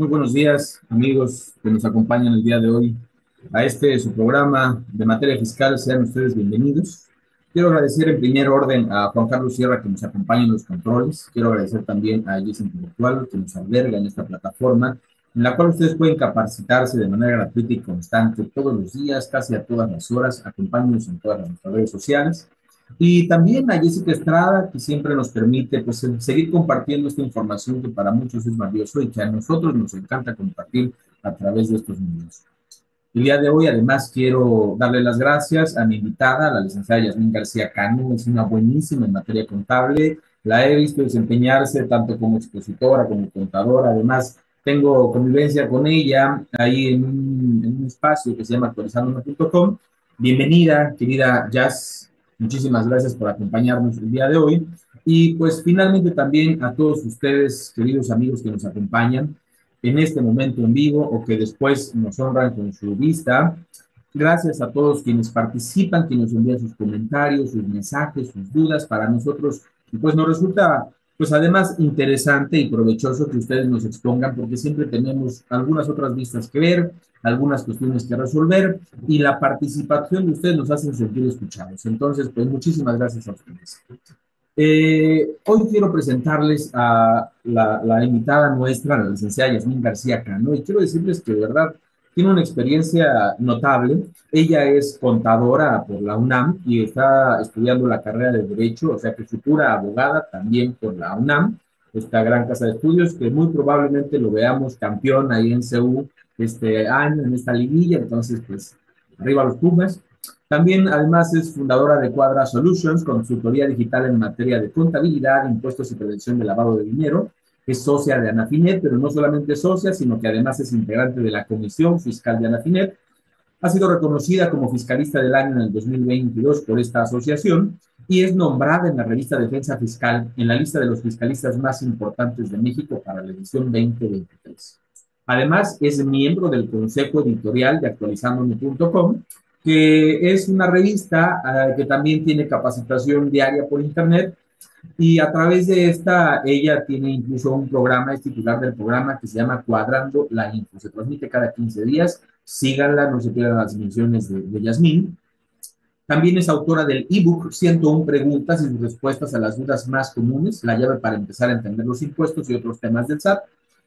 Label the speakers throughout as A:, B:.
A: Muy buenos días, amigos que nos acompañan el día de hoy a este su programa de materia fiscal. Sean ustedes bienvenidos. Quiero agradecer en primer orden a Juan Carlos Sierra que nos acompaña en los controles. Quiero agradecer también a Jess Intelectual que nos alberga en esta plataforma, en la cual ustedes pueden capacitarse de manera gratuita y constante todos los días, casi a todas las horas. Acompáñenos en todas nuestras redes sociales. Y también a Jessica Estrada, que siempre nos permite pues, seguir compartiendo esta información que para muchos es valioso y que a nosotros nos encanta compartir a través de estos medios. El día de hoy, además, quiero darle las gracias a mi invitada, la licenciada Yasmín García Cano, es una buenísima en materia contable, la he visto desempeñarse tanto como expositora como contadora, además tengo convivencia con ella ahí en un, en un espacio que se llama actualizandome.com. Bienvenida, querida Jazz, Muchísimas gracias por acompañarnos el día de hoy. Y pues finalmente también a todos ustedes, queridos amigos que nos acompañan en este momento en vivo o que después nos honran con su vista. Gracias a todos quienes participan, quienes envían sus comentarios, sus mensajes, sus dudas. Para nosotros, pues nos resulta pues además interesante y provechoso que ustedes nos expongan porque siempre tenemos algunas otras vistas que ver, algunas cuestiones que resolver y la participación de ustedes nos hace sentir escuchados. Entonces, pues muchísimas gracias a ustedes. Eh, hoy quiero presentarles a la, la, invitada nuestra, la licenciada Yasmín García Cano, y quiero decirles que de verdad tiene una experiencia notable. Ella es contadora por la UNAM y está estudiando la carrera de Derecho, o sea que futura abogada también por la UNAM, esta gran casa de estudios, que muy probablemente lo veamos campeón ahí en CEU este año, en esta liguilla, entonces pues arriba los Pumas. También además es fundadora de Quadra Solutions, consultoría digital en materia de contabilidad, impuestos y prevención de lavado de dinero es socia de Anafinet, pero no solamente socia, sino que además es integrante de la Comisión Fiscal de Anafinet. Ha sido reconocida como fiscalista del año en el 2022 por esta asociación y es nombrada en la revista Defensa Fiscal en la lista de los fiscalistas más importantes de México para la edición 2023. Además, es miembro del consejo editorial de actualizandome.com, que es una revista uh, que también tiene capacitación diaria por Internet y a través de esta, ella tiene incluso un programa, es titular del programa que se llama Cuadrando la Info. Se transmite cada 15 días. Síganla, no se pierdan las menciones de, de Yasmín. También es autora del ebook 101 preguntas y respuestas a las dudas más comunes, la llave para empezar a entender los impuestos y otros temas del SAT.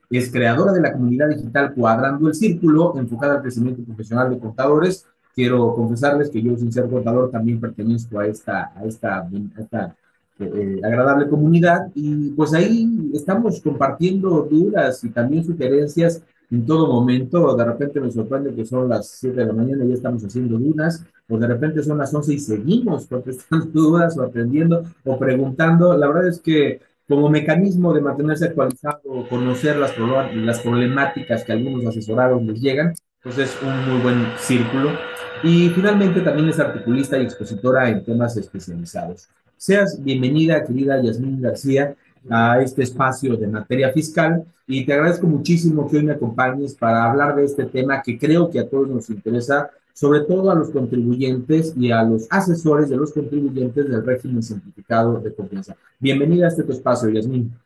A: Es creadora de la comunidad digital Cuadrando el Círculo, enfocada al crecimiento profesional de contadores. Quiero confesarles que yo, sin ser contador, también pertenezco a esta, a esta, a esta eh, agradable comunidad y pues ahí estamos compartiendo dudas y también sugerencias en todo momento. De repente me sorprende que son las 7 de la mañana y ya estamos haciendo dudas, o de repente son las 11 y seguimos contestando dudas o atendiendo o preguntando. La verdad es que como mecanismo de mantenerse actualizado, conocer las, las problemáticas que algunos asesorados les llegan, pues es un muy buen círculo. Y finalmente también es articulista y expositora en temas especializados. Seas bienvenida, querida Yasmín García, a este espacio de materia fiscal y te agradezco muchísimo que hoy me acompañes para hablar de este tema que creo que a todos nos interesa, sobre todo a los contribuyentes y a los asesores de los contribuyentes del régimen simplificado de confianza. Bienvenida a este espacio, Yasmín.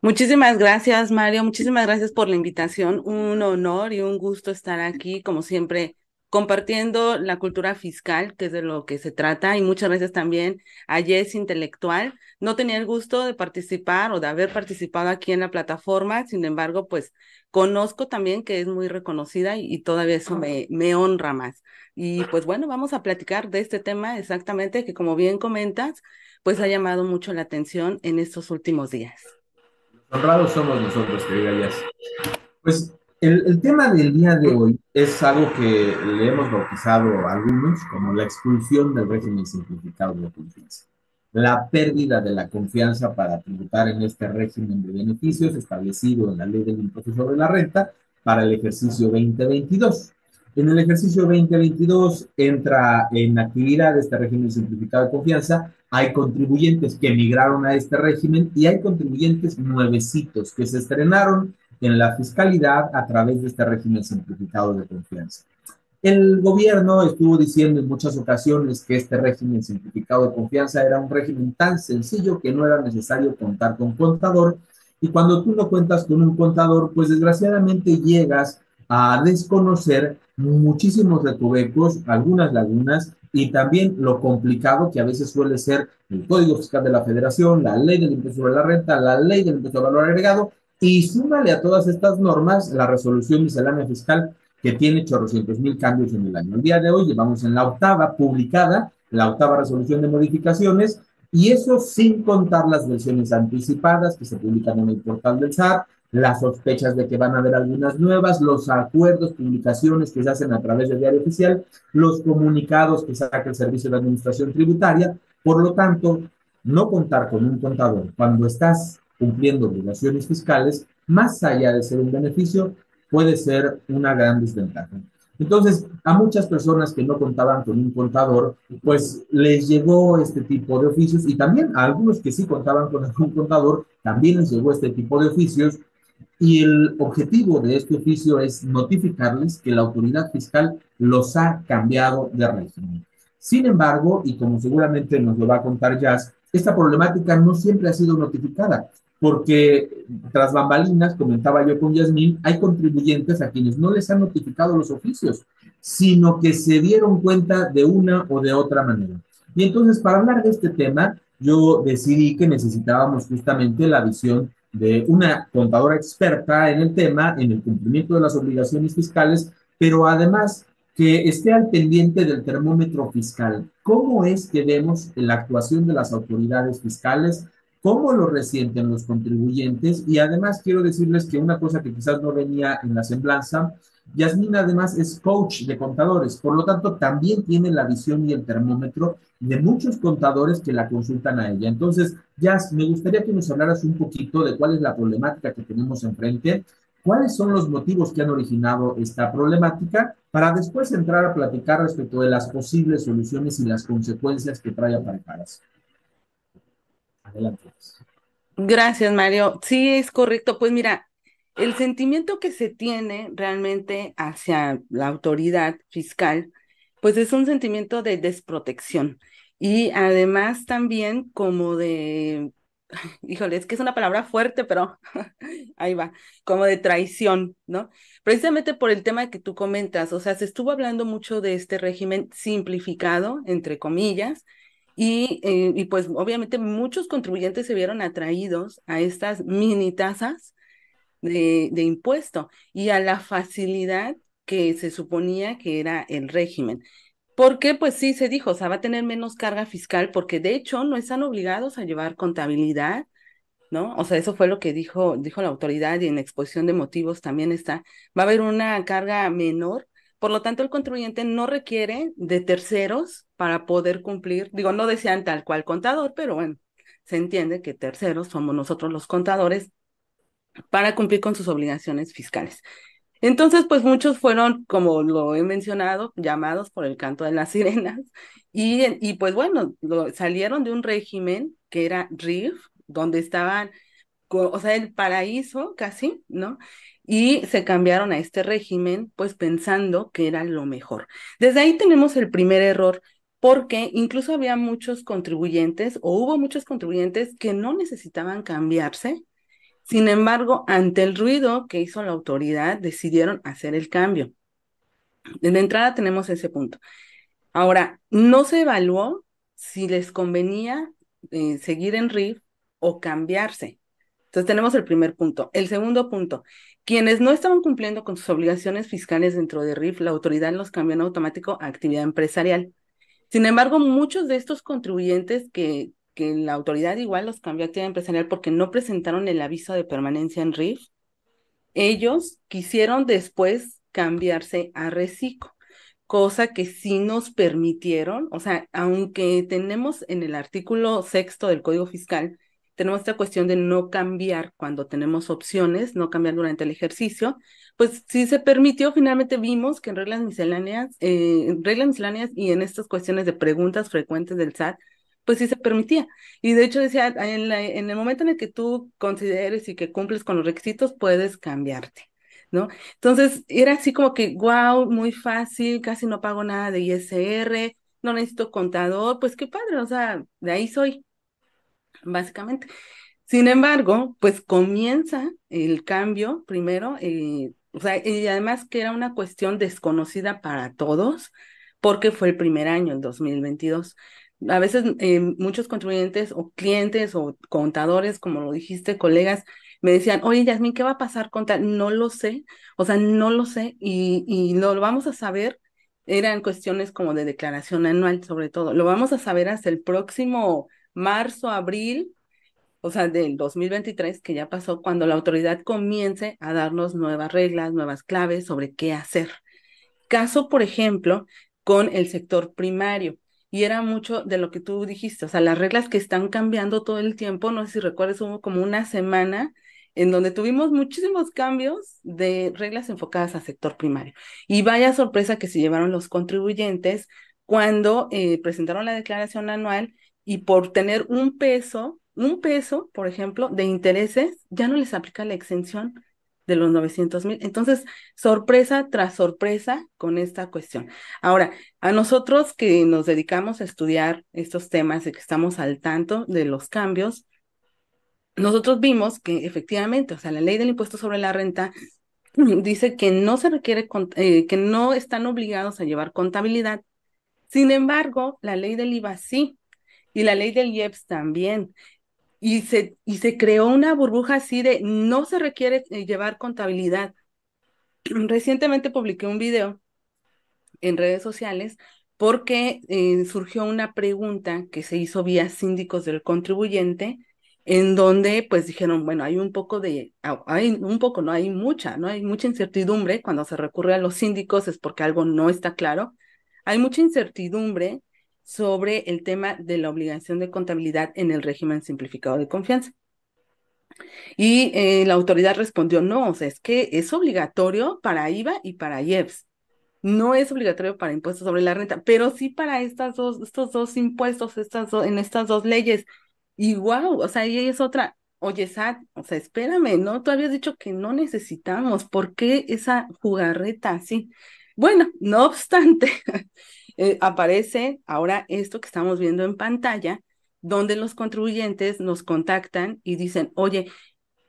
B: Muchísimas gracias, Mario. Muchísimas gracias por la invitación. Un honor y un gusto estar aquí, como siempre, compartiendo la cultura fiscal, que es de lo que se trata, y muchas veces también a Yes Intelectual. No tenía el gusto de participar o de haber participado aquí en la plataforma, sin embargo, pues conozco también que es muy reconocida y, y todavía eso me, me honra más. Y pues bueno, vamos a platicar de este tema exactamente que como bien comentas, pues ha llamado mucho la atención en estos últimos días.
A: Honrados somos nosotros, querida Yes. Pues el, el, tema del día de hoy es algo que le hemos bautizado a algunos como la expulsión del régimen simplificado de confianza. La pérdida de la confianza para tributar en este régimen de beneficios establecido en la ley del impuesto sobre la renta para el ejercicio 2022. En el ejercicio 2022 entra en actividad este régimen simplificado de confianza. Hay contribuyentes que migraron a este régimen y hay contribuyentes nuevecitos que se estrenaron en la fiscalidad a través de este régimen simplificado de confianza. El gobierno estuvo diciendo en muchas ocasiones que este régimen simplificado de confianza era un régimen tan sencillo que no era necesario contar con contador Y cuando tú no cuentas con un contador, pues desgraciadamente llegas a desconocer muchísimos recovecos, algunas lagunas y también lo complicado que a veces suele ser el Código Fiscal de la Federación, la ley del impuesto sobre la renta, la ley del impuesto de valor agregado y súmale a todas estas normas la resolución miscelánea fiscal que tiene 800 mil cambios en el año. El día de hoy llevamos en la octava publicada, la octava resolución de modificaciones, y eso sin contar las versiones anticipadas que se publican en el portal del SAT, las sospechas de que van a haber algunas nuevas, los acuerdos, publicaciones que se hacen a través del diario oficial, los comunicados que saca el Servicio de Administración Tributaria. Por lo tanto, no contar con un contador cuando estás cumpliendo obligaciones fiscales, más allá de ser un beneficio, puede ser una gran desventaja. Entonces, a muchas personas que no contaban con un contador, pues les llegó este tipo de oficios y también a algunos que sí contaban con un contador, también les llegó este tipo de oficios y el objetivo de este oficio es notificarles que la autoridad fiscal los ha cambiado de régimen. Sin embargo, y como seguramente nos lo va a contar Jazz, esta problemática no siempre ha sido notificada porque tras bambalinas, comentaba yo con Yasmín, hay contribuyentes a quienes no les han notificado los oficios, sino que se dieron cuenta de una o de otra manera. Y entonces, para hablar de este tema, yo decidí que necesitábamos justamente la visión de una contadora experta en el tema, en el cumplimiento de las obligaciones fiscales, pero además que esté al pendiente del termómetro fiscal. ¿Cómo es que vemos la actuación de las autoridades fiscales? Cómo lo resienten los contribuyentes y además quiero decirles que una cosa que quizás no venía en la semblanza, Yasmina además es coach de contadores, por lo tanto también tiene la visión y el termómetro de muchos contadores que la consultan a ella. Entonces, Yas, me gustaría que nos hablaras un poquito de cuál es la problemática que tenemos enfrente, cuáles son los motivos que han originado esta problemática, para después entrar a platicar respecto de las posibles soluciones y las consecuencias que trae aparejadas.
B: Adelante. Gracias, Mario. Sí, es correcto. Pues mira, el sentimiento que se tiene realmente hacia la autoridad fiscal, pues es un sentimiento de desprotección y además también como de, híjole, es que es una palabra fuerte, pero ahí va, como de traición, ¿no? Precisamente por el tema que tú comentas, o sea, se estuvo hablando mucho de este régimen simplificado, entre comillas, y, eh, y, pues obviamente muchos contribuyentes se vieron atraídos a estas mini tasas de, de impuesto y a la facilidad que se suponía que era el régimen. Porque pues sí se dijo, o sea, va a tener menos carga fiscal porque de hecho no están obligados a llevar contabilidad, ¿no? O sea, eso fue lo que dijo, dijo la autoridad y en exposición de motivos también está, va a haber una carga menor por lo tanto, el contribuyente no requiere de terceros para poder cumplir, digo, no decían tal cual contador, pero bueno, se entiende que terceros somos nosotros los contadores para cumplir con sus obligaciones fiscales. Entonces, pues muchos fueron, como lo he mencionado, llamados por el canto de las sirenas y, y pues bueno, salieron de un régimen que era RIF, donde estaban, o sea, el paraíso casi, ¿no? Y se cambiaron a este régimen, pues pensando que era lo mejor. Desde ahí tenemos el primer error, porque incluso había muchos contribuyentes o hubo muchos contribuyentes que no necesitaban cambiarse. Sin embargo, ante el ruido que hizo la autoridad, decidieron hacer el cambio. De entrada tenemos ese punto. Ahora, no se evaluó si les convenía eh, seguir en RIF o cambiarse. Entonces tenemos el primer punto. El segundo punto, quienes no estaban cumpliendo con sus obligaciones fiscales dentro de RIF, la autoridad los cambió en automático a actividad empresarial. Sin embargo, muchos de estos contribuyentes que, que la autoridad igual los cambió a actividad empresarial porque no presentaron el aviso de permanencia en RIF, ellos quisieron después cambiarse a reciclo, cosa que sí nos permitieron, o sea, aunque tenemos en el artículo sexto del Código Fiscal tenemos esta cuestión de no cambiar cuando tenemos opciones, no cambiar durante el ejercicio, pues sí se permitió, finalmente vimos que en reglas misceláneas, eh, reglas misceláneas y en estas cuestiones de preguntas frecuentes del SAT, pues sí se permitía. Y de hecho decía, en, en el momento en el que tú consideres y que cumples con los requisitos, puedes cambiarte. ¿No? Entonces era así como que, wow, muy fácil, casi no pago nada de ISR, no necesito contador, pues qué padre, o sea, de ahí soy, básicamente. Sin embargo, pues comienza el cambio primero, eh, o sea, y además que era una cuestión desconocida para todos, porque fue el primer año, el 2022. A veces eh, muchos contribuyentes o clientes o contadores, como lo dijiste, colegas, me decían, oye, Yasmin, ¿qué va a pasar con tal? No lo sé, o sea, no lo sé y, y lo vamos a saber. Eran cuestiones como de declaración anual, sobre todo. Lo vamos a saber hasta el próximo marzo, abril, o sea, del 2023, que ya pasó, cuando la autoridad comience a darnos nuevas reglas, nuevas claves sobre qué hacer. Caso, por ejemplo, con el sector primario. Y era mucho de lo que tú dijiste, o sea, las reglas que están cambiando todo el tiempo, no sé si recuerdas, hubo como una semana en donde tuvimos muchísimos cambios de reglas enfocadas al sector primario. Y vaya sorpresa que se llevaron los contribuyentes cuando eh, presentaron la declaración anual y por tener un peso, un peso, por ejemplo, de intereses, ya no les aplica la exención de los 900 mil. Entonces, sorpresa tras sorpresa con esta cuestión. Ahora, a nosotros que nos dedicamos a estudiar estos temas y que estamos al tanto de los cambios, nosotros vimos que efectivamente, o sea, la ley del impuesto sobre la renta dice que no se requiere, eh, que no están obligados a llevar contabilidad. Sin embargo, la ley del IVA sí, y la ley del IEPS también. Y se, y se creó una burbuja así de no se requiere eh, llevar contabilidad. Recientemente publiqué un video en redes sociales porque eh, surgió una pregunta que se hizo vía síndicos del contribuyente en donde pues dijeron, bueno, hay un poco de, hay un poco, no hay mucha, no hay mucha incertidumbre cuando se recurre a los síndicos es porque algo no está claro. Hay mucha incertidumbre sobre el tema de la obligación de contabilidad en el régimen simplificado de confianza. Y eh, la autoridad respondió, no, o sea, es que es obligatorio para IVA y para IEPS. No es obligatorio para impuestos sobre la renta, pero sí para estas dos, estos dos impuestos, estas en estas dos leyes. Y wow, o sea, y es otra, oye, Sat, o sea, espérame, ¿no? Tú habías dicho que no necesitamos, ¿por qué esa jugarreta así? Bueno, no obstante, eh, aparece ahora esto que estamos viendo en pantalla, donde los contribuyentes nos contactan y dicen, oye,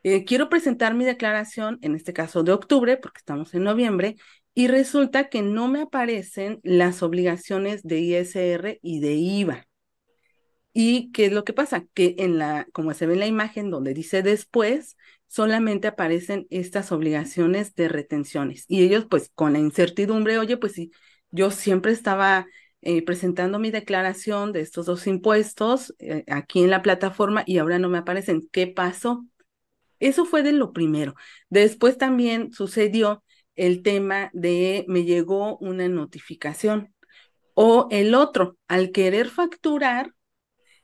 B: eh, quiero presentar mi declaración, en este caso de octubre, porque estamos en noviembre, y resulta que no me aparecen las obligaciones de ISR y de IVA. ¿Y qué es lo que pasa? Que en la, como se ve en la imagen donde dice después, solamente aparecen estas obligaciones de retenciones. Y ellos, pues, con la incertidumbre, oye, pues sí, yo siempre estaba eh, presentando mi declaración de estos dos impuestos eh, aquí en la plataforma y ahora no me aparecen. ¿Qué pasó? Eso fue de lo primero. Después también sucedió el tema de me llegó una notificación. O el otro, al querer facturar,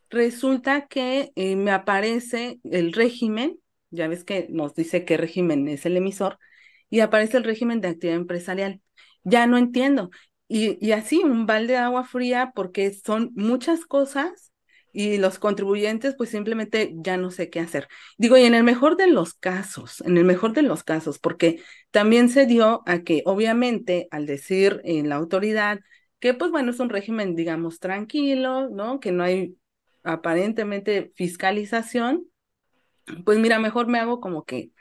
B: resulta que eh, me aparece el régimen, ya ves que nos dice qué régimen es el emisor, y aparece el régimen de actividad empresarial. Ya no entiendo. Y, y así, un balde de agua fría porque son muchas cosas y los contribuyentes pues simplemente ya no sé qué hacer. Digo, y en el mejor de los casos, en el mejor de los casos, porque también se dio a que obviamente al decir en la autoridad que pues bueno, es un régimen digamos tranquilo, ¿no? Que no hay aparentemente fiscalización, pues mira, mejor me hago como que,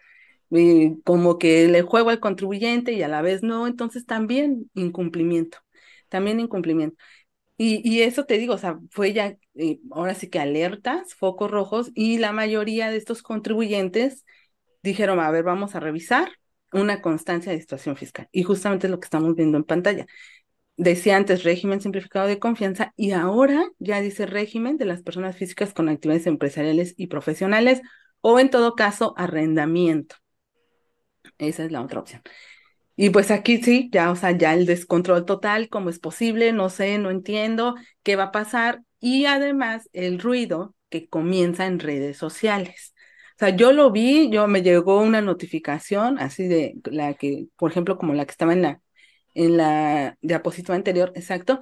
B: como que le juego al contribuyente y a la vez no, entonces también incumplimiento, también incumplimiento. Y, y eso te digo, o sea, fue ya, eh, ahora sí que alertas, focos rojos, y la mayoría de estos contribuyentes dijeron, a ver, vamos a revisar una constancia de situación fiscal. Y justamente es lo que estamos viendo en pantalla decía antes régimen simplificado de confianza y ahora ya dice régimen de las personas físicas con actividades empresariales y profesionales o en todo caso arrendamiento. Esa es la otra opción. Y pues aquí sí, ya, o sea, ya el descontrol total, cómo es posible, no sé, no entiendo qué va a pasar y además el ruido que comienza en redes sociales. O sea, yo lo vi, yo me llegó una notificación así de la que, por ejemplo, como la que estaba en la en la diapositiva anterior, exacto.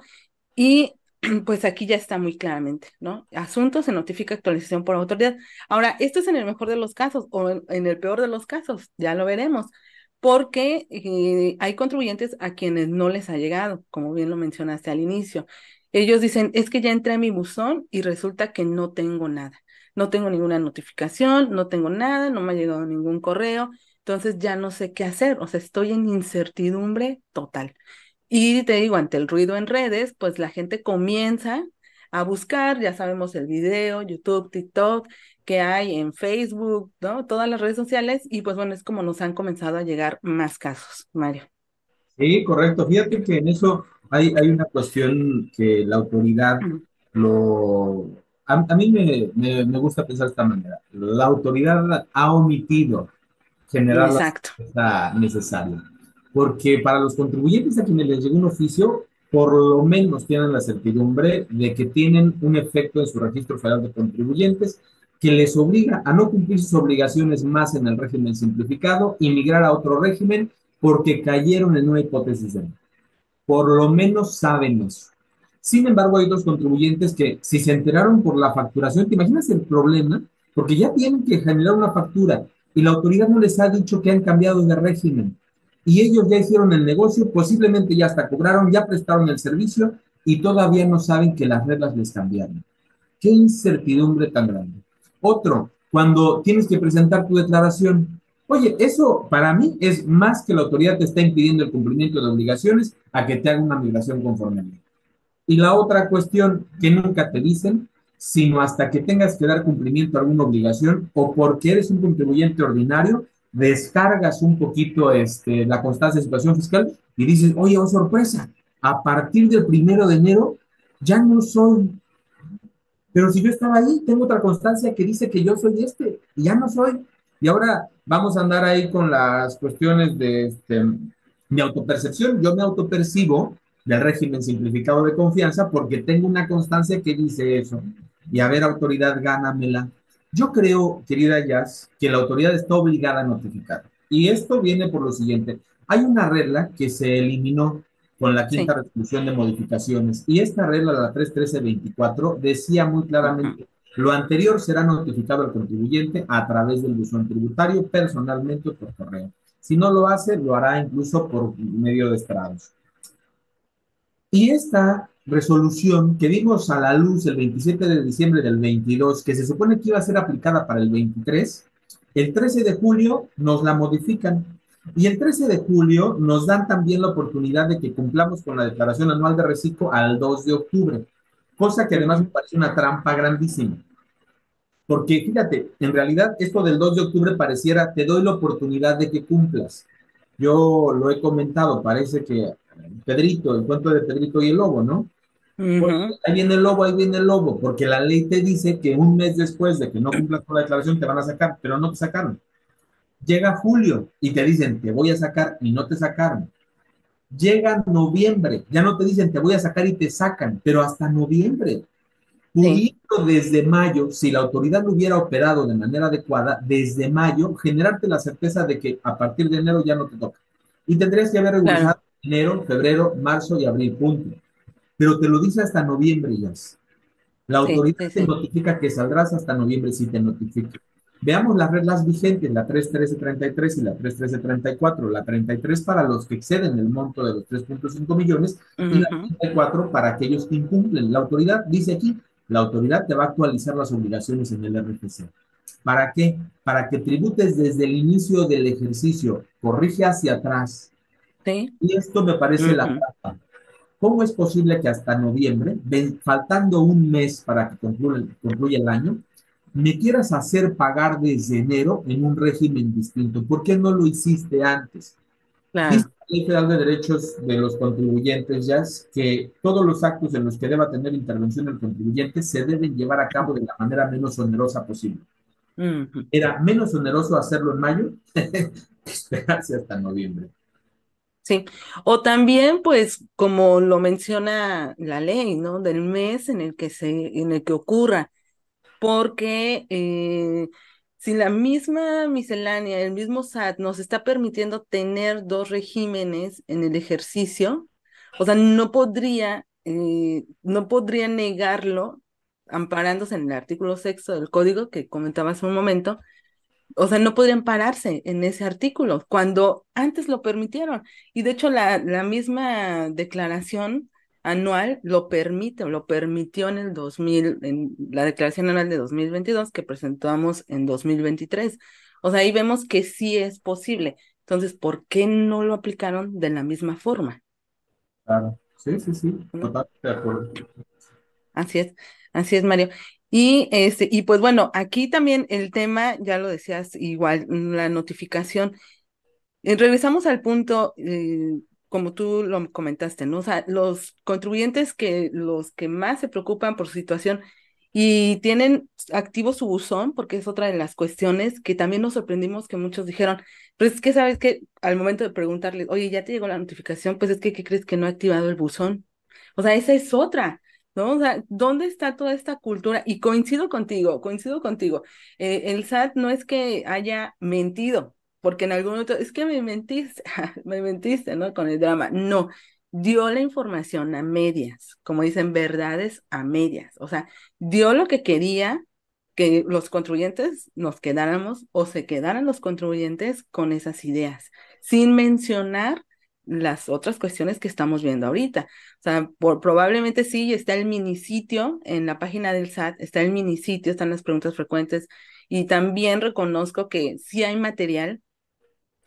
B: Y pues aquí ya está muy claramente, ¿no? Asunto se notifica actualización por autoridad. Ahora, esto es en el mejor de los casos o en, el peor de los casos, ya lo veremos, porque eh, hay contribuyentes a quienes no les ha llegado, como bien lo mencionaste al inicio. Ellos dicen, es que ya entré a mi buzón y resulta que no tengo nada. no tengo ninguna notificación, no tengo nada, no me ha llegado ningún correo, entonces ya no sé qué hacer, o sea, estoy en incertidumbre total. Y te digo, ante el ruido en redes, pues la gente comienza a buscar, ya sabemos el video, YouTube, TikTok, que hay en Facebook, ¿no? Todas las redes sociales y pues bueno, es como nos han comenzado a llegar más casos, Mario.
A: Sí, correcto. Fíjate que en eso hay, hay una cuestión que la autoridad lo... A, mí me, me, gusta pensar de esta manera. La autoridad ha omitido generar
B: Exacto.
A: la necesaria. Porque para los contribuyentes a quienes les llega un oficio, por lo menos tienen la certidumbre de que tienen un efecto en su registro federal de contribuyentes que les obliga a no cumplir sus obligaciones más en el régimen simplificado y migrar a otro régimen porque cayeron en una hipótesis de Por lo menos saben eso. Sin embargo, hay otros contribuyentes que si se enteraron por la facturación, ¿te imaginas el problema? Porque ya tienen que generar una factura y la autoridad no les ha dicho que han cambiado de régimen. Y ellos ya hicieron el negocio, posiblemente ya hasta cobraron, ya prestaron el servicio y todavía no saben que las reglas les cambiaron. Qué incertidumbre tan grande. Otro, cuando tienes que presentar tu declaración, Oye, eso para mí es más que la autoridad te está impidiendo el cumplimiento de obligaciones a que te haga una migración conforme a ley. Y la otra cuestión que nunca te dicen, sino hasta que tengas que dar cumplimiento a alguna obligación o porque eres un contribuyente ordinario, descargas un poquito este, la constancia de situación fiscal y dices, oye, oh sorpresa, a partir del primero de enero ya no soy. Pero si yo estaba ahí, tengo otra constancia que dice que yo soy este y ya no soy. Y ahora vamos a andar ahí con las cuestiones de este, mi autopercepción. Yo me autopercibo del régimen simplificado de confianza porque tengo una constancia que dice eso. Y a ver, autoridad, gánamela. Yo creo, querida Jazz, que la autoridad está obligada a notificar. Y esto viene por lo siguiente. Hay una regla que se eliminó con la quinta resolución de modificaciones. Y esta regla, la 31324, decía muy claramente lo anterior será notificado al contribuyente a través del buzón tributario personalmente o por correo. Si no lo hace, lo hará incluso por medio de estrados. Y esta resolución que dimos a la luz el 27 de diciembre del 22, que se supone que iba a ser aplicada para el 23, el 13 de julio nos la modifican. Y el 13 de julio nos dan también la oportunidad de que cumplamos con la declaración anual de reciclo al 2 de octubre cosa que además me parece una trampa grandísima. Porque fíjate, en realidad esto del 2 de octubre pareciera, te doy la oportunidad de que cumplas. Yo lo he comentado, parece que Pedrito, el cuento de Pedrito y el lobo, ¿no? Ahí viene el lobo, ahí viene el lobo, porque la ley te dice que un mes después de que no cumplas con la declaración te van a sacar, pero no te sacaron. Llega julio y te dicen, te voy a sacar y no te sacaron. Llega noviembre, ya no te dicen te voy a sacar y te sacan, pero hasta noviembre. Pudiendo desde mayo, si la autoridad lo hubiera operado de manera adecuada, desde mayo, generarte la certeza de que a partir de enero ya no te toca. Y tendrías que haber regresado enero, febrero, marzo y abril, punto. Pero te lo dice hasta noviembre ya. La autoridad te notifica que saldrás hasta noviembre si te notifica. Veamos las reglas vigentes, la 31333 y la 31334. La 33 para los que exceden el monto de los 3.5 millones y la 34 para aquellos que incumplen. La autoridad dice aquí, la autoridad te va a actualizar las obligaciones en el RFC. ¿Para qué? Para que tributes desde el inicio del ejercicio, corrige hacia atrás. Y esto me parece la trampa. ¿Cómo es posible que hasta noviembre, faltando un mes para que concluya el año, me quieras hacer pagar desde enero en un régimen distinto. ¿Por qué no lo hiciste antes? Claro. Dice la Ley Federal de Derechos de los Contribuyentes, ya que todos los actos en los que deba tener intervención el contribuyente se deben llevar a cabo de la manera menos onerosa posible. Era menos oneroso hacerlo en mayo que esperarse hasta noviembre.
B: Sí, o también, pues, como lo menciona la ley, ¿no? Del mes en el que se, en el que ocurra porque eh, si la misma miscelánea, el mismo SAT nos está permitiendo tener dos regímenes en el ejercicio, o sea, no podría, eh, no podría negarlo amparándose en el artículo sexto del código que comentaba hace un momento, o sea, no podrían pararse en ese artículo cuando antes lo permitieron. Y de hecho, la, la misma declaración anual lo permite, lo permitió en el 2000, en la declaración anual de 2022 que presentamos en 2023. O sea, ahí vemos que sí es posible. Entonces, ¿por qué no lo aplicaron de la misma forma?
A: Claro, sí, sí, sí, totalmente de acuerdo.
B: Así es, así es, Mario. Y este, y pues bueno, aquí también el tema, ya lo decías, igual, la notificación. Eh, regresamos al punto, eh, como tú lo comentaste, ¿no? O sea, los contribuyentes que los que más se preocupan por su situación y tienen activo su buzón, porque es otra de las cuestiones que también nos sorprendimos que muchos dijeron, pero es que sabes que al momento de preguntarles, oye, ya te llegó la notificación, pues es que, ¿qué crees que no ha activado el buzón? O sea, esa es otra. ¿No? O sea, ¿dónde está toda esta cultura? Y coincido contigo, coincido contigo. Eh, el SAT no es que haya mentido, porque en algún momento, es que me mentiste, me mentiste, ¿no? Con el drama. No, dio la información a medias, como dicen, verdades a medias. O sea, dio lo que quería que los contribuyentes nos quedáramos o se quedaran los contribuyentes con esas ideas, sin mencionar las otras cuestiones que estamos viendo ahorita. O sea, por, probablemente sí, está el minisitio en la página del SAT, está el minisitio, están las preguntas frecuentes y también reconozco que sí hay material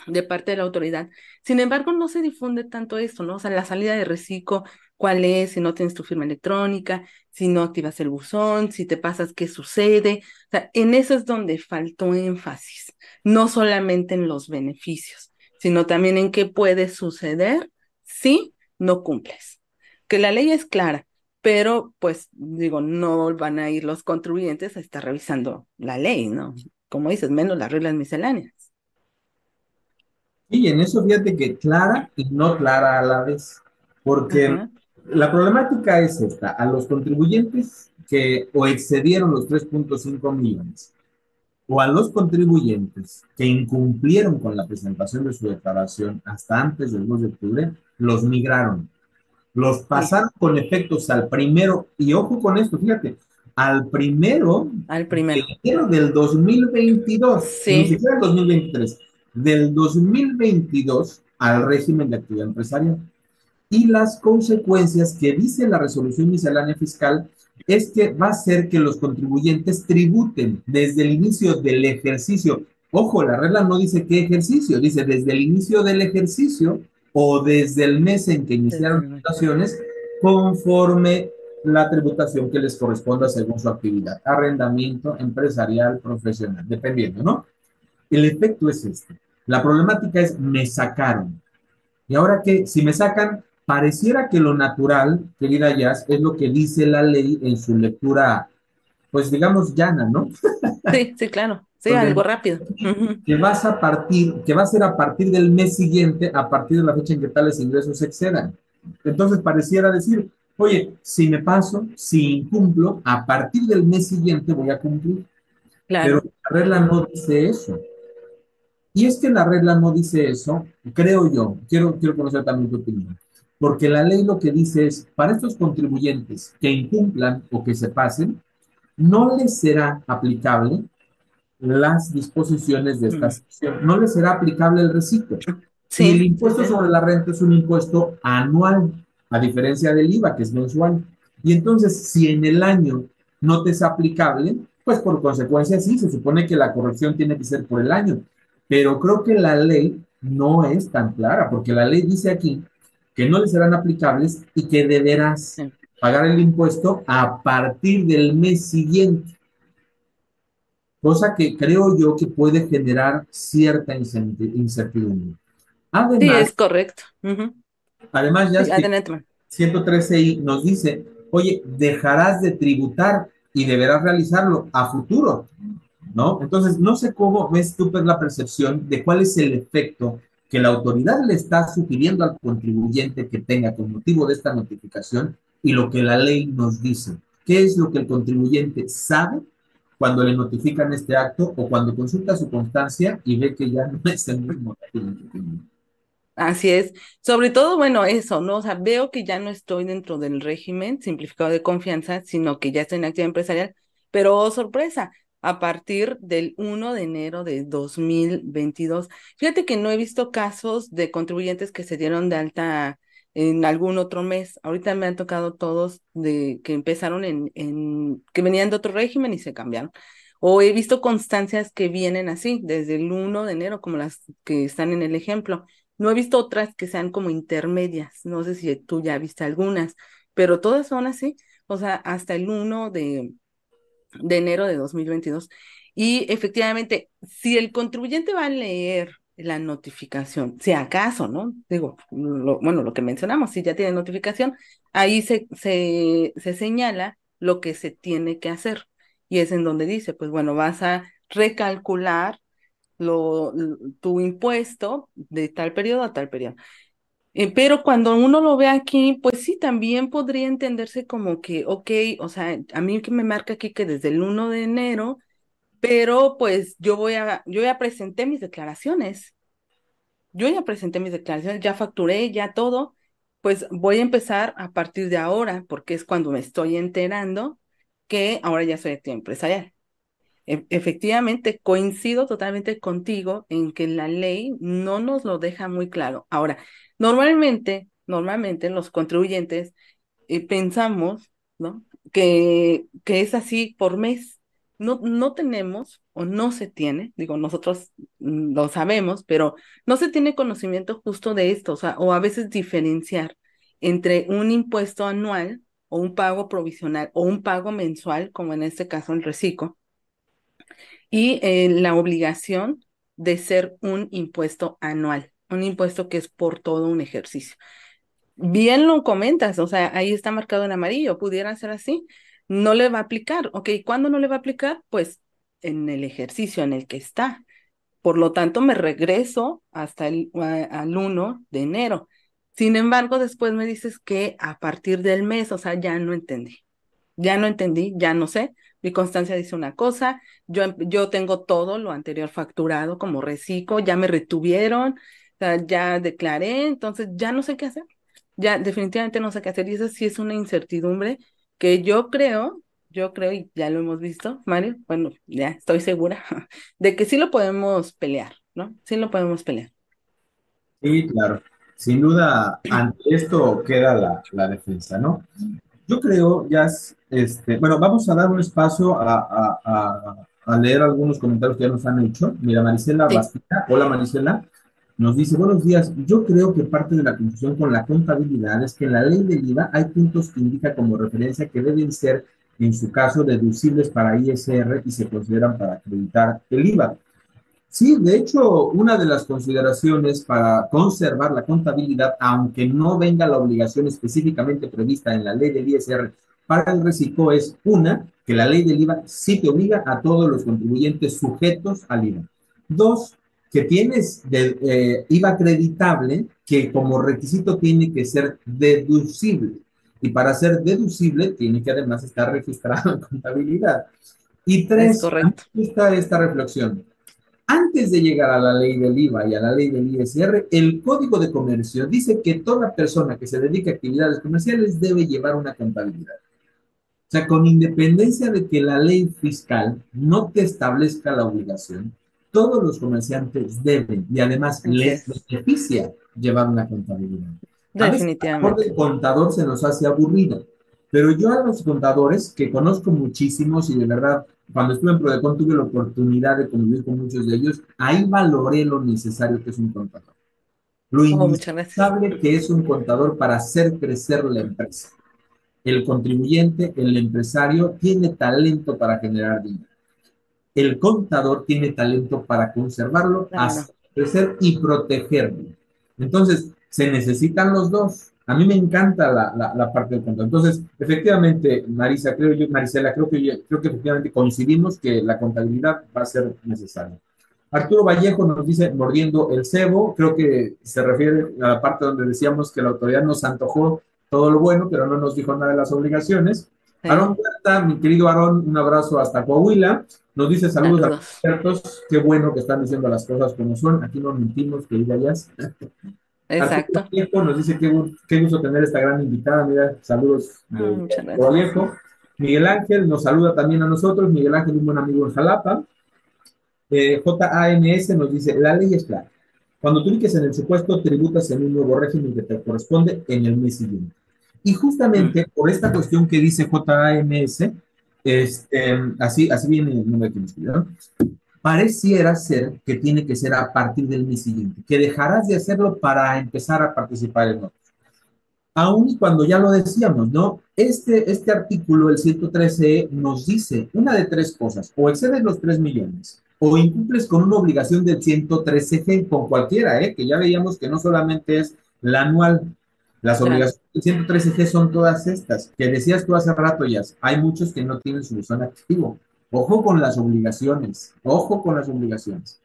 B: de parte de la autoridad. Sin embargo, no se difunde tanto esto, ¿no? O sea, la salida de reciclo, cuál es, si no tienes tu firma electrónica, si no activas el buzón, si te pasas, qué sucede. O sea, en eso es donde faltó énfasis, no solamente en los beneficios sino también en qué puede suceder si no cumples. Que la ley es clara, pero pues digo, no van a ir los contribuyentes a estar revisando la ley, ¿no? Como dices, menos las reglas misceláneas.
A: Y en eso fíjate que clara y no clara a la vez, porque la problemática es esta, a los contribuyentes que o excedieron los 3.5 millones o a los contribuyentes que incumplieron con la presentación de su declaración hasta antes del 2 de octubre, los migraron. Los pasaron con efectos al primero, y ojo con esto, fíjate, al primero,
B: al primero.
A: del 2022, sí. ni siquiera el 2023, del 2022 al régimen de actividad empresarial. Y las consecuencias que dice la resolución miscelánea fiscal es que va a ser que los contribuyentes tributen desde el inicio del ejercicio. Ojo, la regla no dice qué ejercicio, dice desde el inicio del ejercicio o desde el mes en que iniciaron tributaciones, conforme la tributación que les corresponda según su actividad, arrendamiento empresarial, profesional, dependiendo, ¿no? El efecto es este. La problemática es, me sacaron. Y ahora que, si me sacan, Pareciera que lo natural, querida Jazz, es lo que dice la ley en su lectura, pues digamos llana, ¿no?
B: Sí, sí, claro. Sí, algo rápido.
A: Que vas a partir, que va a ser a partir del mes siguiente, a partir de la fecha en que tales ingresos excedan. Entonces pareciera decir, oye, si me paso, si incumplo, a partir del mes siguiente voy a cumplir. Claro. Pero la regla no dice eso. Y es que la regla no dice eso, creo yo, quiero, quiero conocer también tu opinión porque la ley lo que dice es, para estos contribuyentes que incumplan o que se pasen, no les será aplicable las disposiciones de esta mm. sección, no les será aplicable el reciclo. Sí. el impuesto sobre la renta es un impuesto anual, a diferencia del IVA, que es mensual. Y entonces, si en el año no te es aplicable, pues por consecuencia sí, se supone que la corrección tiene que ser por el año. Pero creo que la ley no es tan clara, porque la ley dice aquí que no les serán aplicables y que deberás pagar el impuesto a partir del mes siguiente. Cosa que creo yo que puede generar cierta incertidumbre.
B: Además, sí, es correcto.
A: Además, ya 113i nos dice, oye, dejarás de tributar y deberás realizarlo a futuro, ¿no? Entonces, no sé cómo ves tú la percepción de cuál es el efecto que la autoridad le está sugiriendo al contribuyente que tenga con motivo de esta notificación y lo que la ley nos dice. ¿Qué es lo que el contribuyente sabe cuando le notifican este acto o cuando consulta su constancia y ve que ya no es el mismo?
B: Así es. Sobre todo, bueno, eso, ¿no? O sea, veo que ya no estoy dentro del régimen simplificado de confianza, sino que ya estoy en actividad empresarial, pero oh, sorpresa, a partir del 1 de enero de 2022. Fíjate que no he visto casos de contribuyentes que se dieron de alta en algún otro mes. Ahorita me han tocado todos de que empezaron en, que venían de otro régimen y se cambiaron. O he visto constancias que vienen así, desde el 1 de enero, como las que están en el ejemplo. No he visto otras que sean como intermedias. No sé si tú ya viste algunas, pero todas son así. O sea, hasta el 1 de, de enero de 2022. Y efectivamente, si el contribuyente va a leer la notificación, si acaso, ¿no? Digo, bueno, lo que mencionamos, si ya tiene notificación, ahí se, se, se señala lo que se tiene que hacer. Y es en donde dice, pues bueno, vas a recalcular lo, tu impuesto de tal periodo a tal periodo. Eh, pero cuando uno lo ve aquí, pues sí, también podría entenderse como que, ok, o sea, a mí que me marca aquí que desde el 1 de enero, pero pues yo voy a, yo ya presenté mis declaraciones. Yo ya presenté mis declaraciones, ya facturé, ya todo, pues voy a empezar a partir de ahora, porque es cuando me estoy enterando que ahora ya soy empresarial. Efectivamente, coincido totalmente contigo en que la ley no nos lo deja muy claro. Ahora, normalmente, normalmente los contribuyentes eh, pensamos, ¿no? Que, que es así por mes. No, no tenemos o no se tiene, digo, nosotros mm, lo sabemos, pero no se tiene conocimiento justo de esto, o sea, o a veces diferenciar entre un impuesto anual o un pago provisional o un pago mensual, como en este caso el reciclo, y eh, la obligación de ser un impuesto anual, un impuesto que es por todo un ejercicio. Bien lo comentas, o sea, ahí está marcado en amarillo, pudiera ser así, no le va a aplicar, ok, ¿cuándo no le va a aplicar? Pues en el ejercicio en el que está. Por lo tanto, me regreso hasta el al 1 de enero. Sin embargo, después me dices que a partir del mes, o sea, ya no entendí. Ya no entendí, ya no sé, mi constancia dice una cosa, yo, em, yo tengo todo lo anterior facturado como reciclo, ya me retuvieron, ya declaré, entonces ya no sé qué hacer. Ya definitivamente no sé qué hacer y eso sí es una incertidumbre que yo creo, yo creo y ya lo hemos visto, Mario, bueno, ya estoy segura de que sí lo podemos pelear, ¿no? Sí lo podemos pelear.
A: Sí, claro. Sin duda, ante esto queda la, la defensa, ¿no? Yo creo, ya, este, bueno, vamos a dar un espacio a, a, a, leer algunos comentarios que ya nos han hecho. Mira, Marisela sí. hola Marisela, nos dice, buenos días, yo creo que parte de la confusión con la contabilidad es que en la ley del IVA hay puntos que indica como referencia que deben ser, en su caso, deducibles para ISR y se consideran para acreditar el IVA. Sí, de hecho, una de las consideraciones para conservar la contabilidad, aunque no venga la obligación específicamente prevista en la ley del ISR para el reciclo, es una, que la ley del IVA sí te obliga a todos los contribuyentes sujetos al IVA. Dos, que tienes de, eh, IVA acreditable que como requisito tiene que ser deducible. Y para ser deducible tiene que además estar registrado en contabilidad. Y tres, está esta reflexión antes de llegar a la ley del IVA y a la ley del ISR, el Código de Comercio dice que toda persona que se dedique a actividades comerciales debe llevar una contabilidad. O sea, con independencia de que la ley fiscal no te establezca la obligación, todos los comerciantes deben y además les beneficia llevar una contabilidad.
B: Definitivamente.
A: el contador se nos hace aburrido, pero yo a los contadores, que conozco muchísimos y de verdad cuando estuve en Prodecon tuve la oportunidad de convivir con muchos de ellos, ahí valoré lo necesario que es un contador. Lo indispensable que es un contador para hacer crecer la empresa. El contribuyente, el empresario, tiene talento para generar dinero. El contador tiene talento para conservarlo, hacer crecer y protegerlo. Entonces, se necesitan los dos. A mí me encanta la, la, parte del contador. Entonces, efectivamente, Marisa, creo yo, Marisela, creo que, creo que efectivamente coincidimos que la contabilidad va a ser necesaria. Arturo Vallejo nos dice, mordiendo el cebo, creo que se refiere a la parte donde decíamos que la autoridad nos antojó todo lo bueno, pero no nos dijo nada de las obligaciones. Sí. Aarón Plata, mi querido Aarón, un abrazo hasta Coahuila. Nos dice saludos, saludos. a los expertos. Qué bueno que están diciendo las cosas como son. Aquí no mentimos, querida Jazz.
B: Exacto.
A: Tiempo nos dice qué, qué, gusto tener esta gran invitada. Mira, saludos de ah, Viejo. Miguel Ángel nos saluda también a nosotros. Miguel Ángel, un buen amigo en Jalapa. Eh, JANS nos dice: La ley es clara. Cuando tú ubiques en el supuesto, tributas en un nuevo régimen que te corresponde en el mes siguiente. Y justamente por esta cuestión que dice JAMS, este, así, así viene el número que me escribieron, pareciera ser que tiene que ser a partir del mes siguiente, que dejarás de hacerlo para empezar a participar en otros. Aún y cuando ya lo decíamos, ¿no? Este, este artículo, el 113, nos dice una de tres cosas, o excedes los 3 millones, o incumples con una obligación del 113G, con cualquiera, ¿eh? que ya veíamos que no solamente es la anual, las obligaciones del 113G son todas estas, que decías tú hace rato ya, hay muchos que no tienen su buzón activo. Ojo con las obligaciones, ojo con las obligaciones.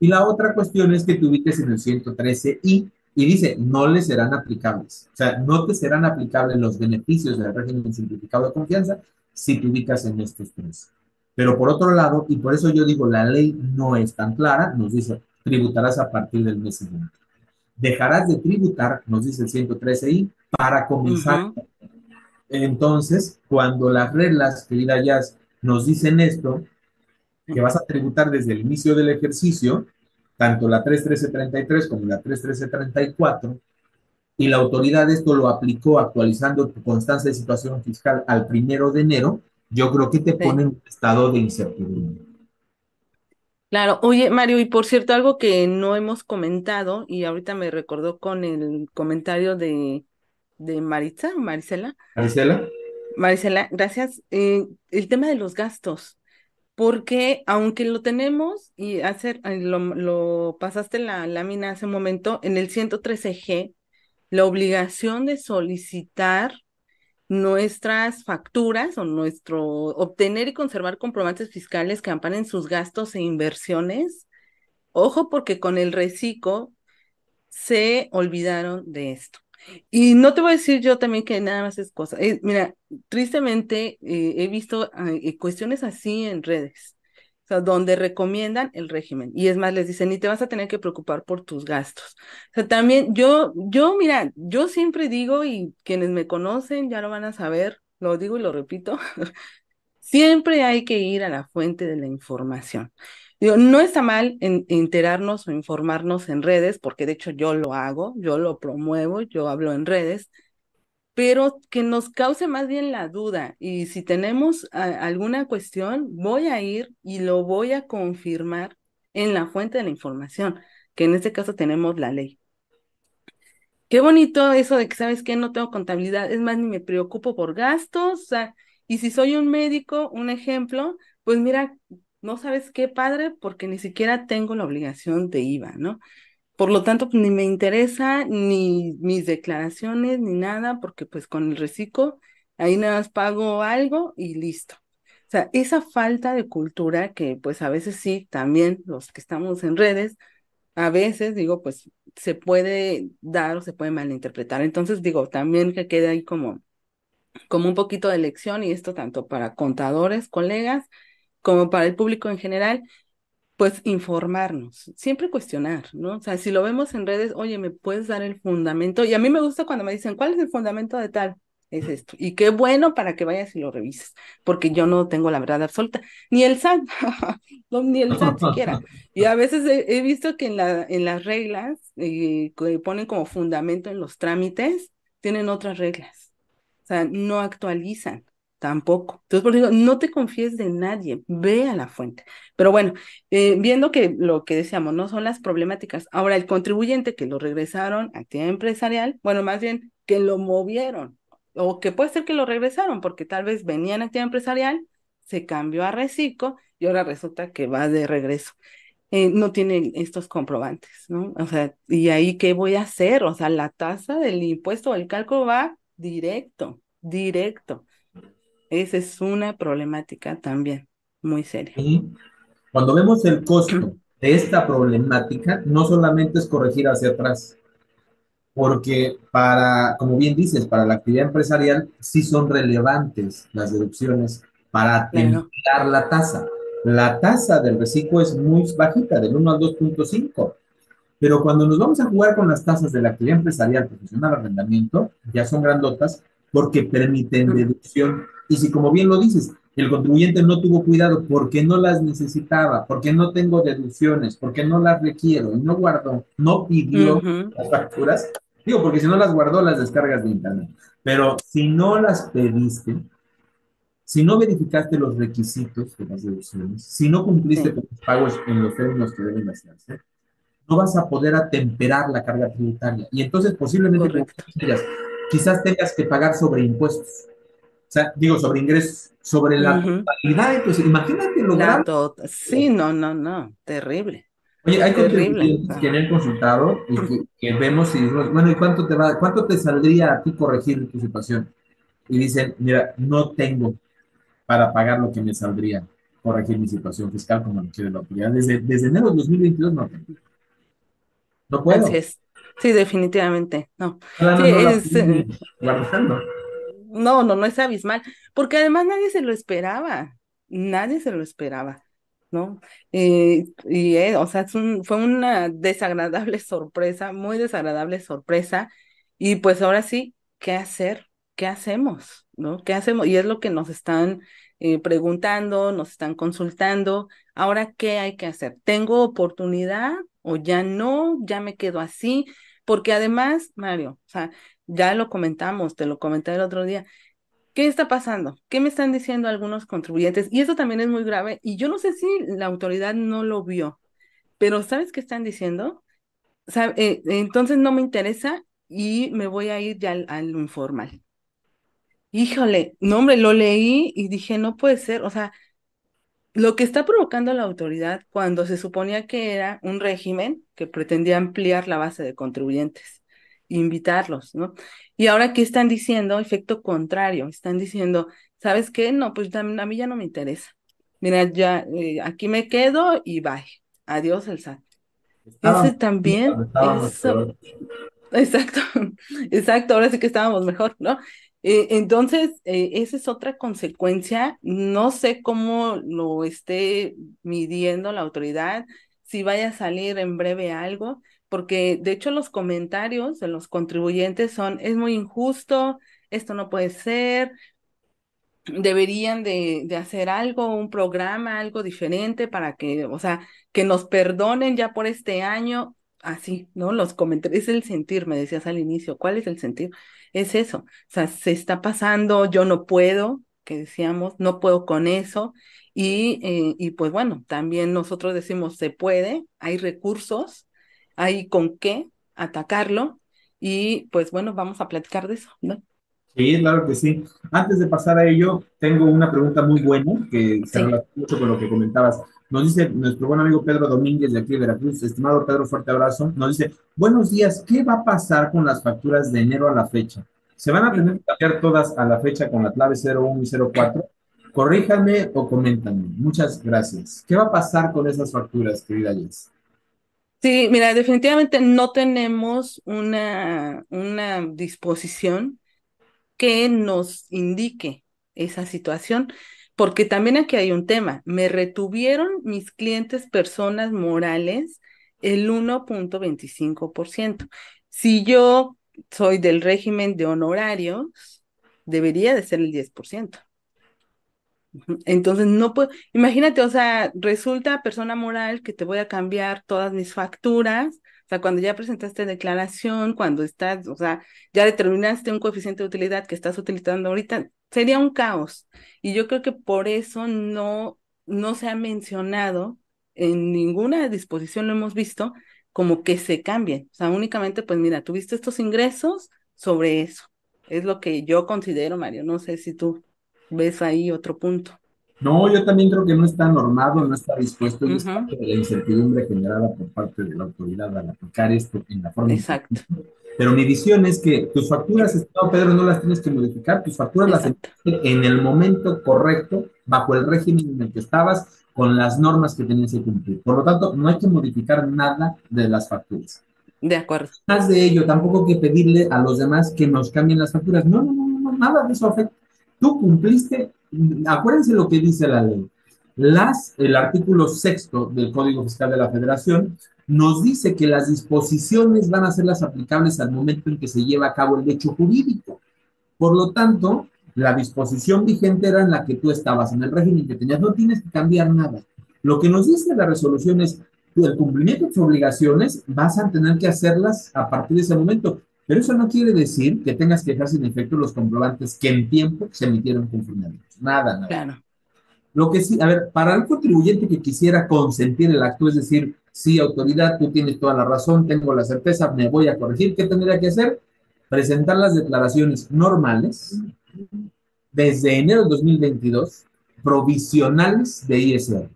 A: Y la otra cuestión es que te ubiques en el 113I y dice, no le serán aplicables. O sea, no te serán aplicables los beneficios del régimen simplificado de confianza si te ubicas en estos tres. Pero por otro lado, y por eso yo digo, la ley no es tan clara, nos dice, tributarás a partir del mes siguiente. Dejarás de tributar, nos dice el 113I, para comenzar. Entonces, cuando las reglas, querida Jazz, nos dicen esto, que vas a tributar desde el inicio del ejercicio, tanto la 31333 como la 31334, y la autoridad esto lo aplicó actualizando tu constancia de situación fiscal al primero de enero, yo creo que te pone en un estado de incertidumbre.
B: Claro, oye Mario, y por cierto, algo que no hemos comentado, y ahorita me recordó con el comentario de, de Maritza, Marisela.
A: Marisela.
B: Marisela, gracias. Eh, el tema de los gastos, porque aunque lo tenemos y hacer, eh, lo, pasaste la lámina hace un momento, en el 113G, la obligación de solicitar nuestras facturas o nuestro obtener y conservar comprobantes fiscales que amparen sus gastos e inversiones. Ojo porque con el reciclo se olvidaron de esto. Y no te voy a decir yo también que nada más es cosa. Eh, mira, tristemente eh, he visto eh, cuestiones así en redes sea, donde recomiendan el régimen. Y es más, les dicen, ni te vas a tener que preocupar por tus gastos. O sea, también yo, yo, mira, yo siempre digo, y quienes me conocen ya lo van a saber, lo digo y lo repito, siempre hay que ir a la fuente de la información. No está mal en, enterarnos o informarnos en redes, porque de hecho yo lo hago, yo lo promuevo, yo hablo en redes, pero que nos cause más bien la duda. Y si tenemos alguna cuestión, voy a ir y lo voy a confirmar en la fuente de la información, que en este caso tenemos la ley. Qué bonito eso de que, ¿sabes qué? No tengo contabilidad, es más, ni me preocupo por gastos. y si soy un médico, un ejemplo, pues mira, no sabes qué padre, porque ni siquiera tengo la obligación de IVA, ¿no? Por lo tanto, ni me interesa ni mis declaraciones ni nada, porque pues con el reciclo ahí nada más pago algo y listo. O sea, esa falta de cultura que pues a veces sí, también los que estamos en redes, a veces digo, pues se puede dar o se puede malinterpretar. Entonces digo, también que quede ahí como, como un poquito de lección y esto tanto para contadores, colegas, como para el público en general, pues informarnos, siempre cuestionar, ¿no? O sea, si lo vemos en redes, oye, ¿me puedes dar el fundamento? Y a mí me gusta cuando me dicen, ¿cuál es el fundamento de tal? Es esto. Y qué bueno para que vayas y lo revises, porque yo no tengo la verdad absoluta, ni el SAT, ni el SAT siquiera. Y a veces he, visto que en, la, en las reglas eh, que ponen como fundamento en los trámites, tienen otras reglas. O sea, no actualizan tampoco. Entonces, por eso digo, no te confíes de nadie, ve a la fuente. Pero bueno, eh, viendo que lo que decíamos, no son las problemáticas. Ahora, el contribuyente que lo regresaron a actividad empresarial, bueno, más bien que lo movieron, o que puede ser que lo regresaron, porque tal vez venía en actividad empresarial, se cambió a reciclo y ahora resulta que va de regreso. Eh, no tiene estos comprobantes, ¿no? O sea, ¿y ahí qué voy a hacer? O sea, la tasa del impuesto el cálculo va directo, directo. Esa es una problemática también muy seria.
A: Cuando vemos el costo de esta problemática, no solamente es corregir hacia atrás, porque para, como bien dices, para la actividad empresarial sí son relevantes las deducciones para temperar la tasa. La tasa del reciclo es muy bajita, del 1 al 2.5. Pero cuando nos vamos a jugar con las tasas de la actividad empresarial profesional arrendamiento, ya son grandotas porque permiten deducción y si, como bien lo dices, el contribuyente no tuvo cuidado porque no las necesitaba, porque no tengo deducciones, porque no las requiero, no guardó, no pidió las facturas. Digo, porque si no las guardó, las descargas de internet. Pero si no las pediste, si no verificaste los requisitos de las deducciones, si no cumpliste con los pagos en los términos que deben hacerse, no vas a poder atemperar la carga tributaria. Y entonces posiblemente quizás tengas que pagar sobre impuestos. O sea, digo, sobre ingresos, sobre la totalidad de tu... Imagínate lo grave.
B: Sí, no, no, no, terrible.
A: Oye, hay contribuyentes que me han consultado y que, vemos y bueno, ¿y cuánto te va, cuánto te saldría a ti corregir tu situación? Y dicen, mira, no tengo para pagar lo que me saldría corregir mi situación fiscal como lo quiere la autoridad. Desde, desde enero de 2022 no tengo. No puedo.
B: Así es. Sí, definitivamente, no.
A: Eh,
B: no, no, no es abismal, porque además nadie se lo esperaba, nadie se lo esperaba, ¿no? Eh, y, eh, o sea, fue una desagradable sorpresa, muy desagradable sorpresa, y pues ahora sí, ¿qué hacer? ¿Qué hacemos? ¿No? ¿Qué hacemos? Y es lo que nos están preguntando, nos están consultando. Ahora, ¿qué hay que hacer? ¿Tengo oportunidad o ya no? ¿Ya me quedo así? Porque además, Mario, o sea, ya lo comentamos, te lo comenté el otro día. ¿Qué está pasando? ¿Qué me están diciendo algunos contribuyentes? Y eso también es muy grave. Y yo no sé si la autoridad no lo vio, pero ¿sabes qué están diciendo? Eh, entonces no me interesa y me voy a ir ya al, lo informal. Híjole, no, hombre, lo leí y dije, no puede ser. O sea, lo que está provocando la autoridad cuando se suponía que era un régimen que pretendía ampliar la base de contribuyentes, invitarlos, ¿no? Y ahora, ¿qué están diciendo? Efecto contrario, están diciendo, ¿sabes qué? No, pues a mí ya no me interesa. Mira, ya eh, aquí me quedo y bye. Adiós el SAT. Ese también, exacto, exacto, ahora sí que estábamos mejor, ¿no? Eh, entonces, eh, esa es otra consecuencia. No sé cómo lo esté midiendo la autoridad, si vaya a salir en breve algo, porque de hecho los comentarios de los contribuyentes son, es muy injusto, esto no puede ser, deberían de, de, hacer algo, un programa, algo diferente para que, o sea, que nos perdonen ya por este año, así, ¿no? Los comentarios, es el sentir, me decías al inicio, ¿cuál es el sentir? Es eso, o sea, se está pasando, yo no puedo, que decíamos, no puedo con eso, y, eh, y pues bueno, también nosotros decimos, se puede, hay recursos, hay con qué atacarlo, y pues bueno, vamos a platicar de eso, ¿no?
A: Sí, claro que sí. Antes de pasar a ello, tengo una pregunta muy buena que se relaciona mucho con lo que comentabas. Nos dice nuestro buen amigo Pedro Domínguez de aquí de Veracruz, estimado Pedro, fuerte abrazo. Nos dice, buenos días, ¿qué va a pasar con las facturas de enero a la fecha? ¿Se van a tener que cambiar todas a la fecha con la clave 01 y 04? Corríjanme o coméntanme. Muchas gracias. ¿Qué va a pasar con esas facturas, querida Jess?
B: Sí, mira, definitivamente no tenemos una, una disposición que nos indique esa situación, porque también aquí hay un tema. Me retuvieron mis clientes personas morales el 1.25%. Si yo soy del régimen de honorarios, debería de ser el 10%. Entonces, no puedo, imagínate, o sea, resulta persona moral que te voy a cambiar todas mis facturas, o sea, cuando ya presentaste declaración, cuando estás, o sea, ya determinaste un coeficiente de utilidad que estás utilizando ahorita, sería un caos. Y yo creo que por eso no, no se ha mencionado en ninguna disposición, lo hemos visto, como que se cambien. O sea, únicamente, pues mira, tuviste estos ingresos sobre eso. Es lo que yo considero, Mario. No sé si tú ves ahí otro punto.
A: No, yo también creo que no está normado, no está dispuesto, y es parte de la incertidumbre generada por parte de la autoridad al aplicar esto en la forma.
B: Exacto.
A: Pero mi visión es que tus facturas, no, Pedro, no las tienes que modificar, tus facturas las en el momento correcto, bajo el régimen en el que estabas, con las normas que tenías que cumplir. Por lo tanto, no hay que modificar nada de las facturas.
B: De acuerdo.
A: Más de ello, tampoco hay que pedirle a los demás que nos cambien las facturas. No, no, no, no, nada de eso afecta. Tú cumpliste acuérdense lo que dice la ley. Las, el artículo sexto del Código Fiscal de la Federación nos dice que las disposiciones van a ser las aplicables al momento en que se lleva a cabo el hecho jurídico. Por lo tanto, La disposición vigente era en la que tú estabas, en el régimen que tenías, no tienes que cambiar nada. Lo que nos dice la resolución es, el cumplimiento de tus obligaciones vas a tener que hacerlas a partir de ese momento. Pero eso no quiere decir que tengas que dejar sin efecto los comprobantes que en tiempo se emitieron conforme Nada, nada. Claro. Lo que sí, a ver, para el contribuyente que quisiera consentir el acto, es decir, sí, autoridad, tú tienes toda la razón, tengo la certeza, me voy a corregir, ¿qué tendría que hacer? Presentar las declaraciones normales desde enero de 2022, provisionales de ISR.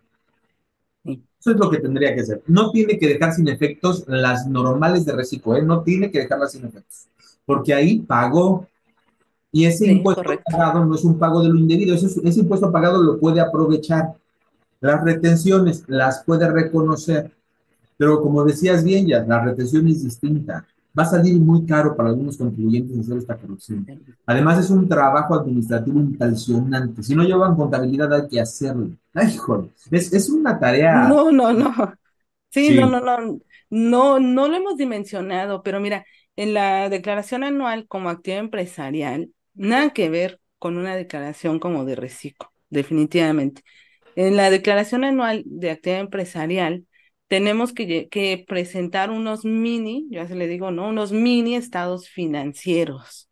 A: Eso es lo que tendría que hacer. No tiene que dejar sin efectos las normales de reciclo, ¿eh? no tiene que dejarlas sin efectos, porque ahí pagó y ese impuesto pagado no es un pago de lo indebido, ese, ese impuesto pagado lo puede aprovechar. Las retenciones las puede reconocer, pero como decías bien ya, la retención es distinta. Va a salir muy caro para algunos contribuyentes hacer esta corrección. Además es un trabajo administrativo impresionante. Si no llevan contabilidad hay que hacerlo. Ay, joder, es, es una tarea.
B: No, no, no. sí, no, no, no. No, no lo hemos dimensionado, pero mira, en la declaración anual como actividad empresarial, Nada que ver con una declaración como de reciclo, definitivamente. En la declaración anual de actividad empresarial, tenemos que, presentar unos mini, ya se le digo, ¿no? Unos mini estados financieros.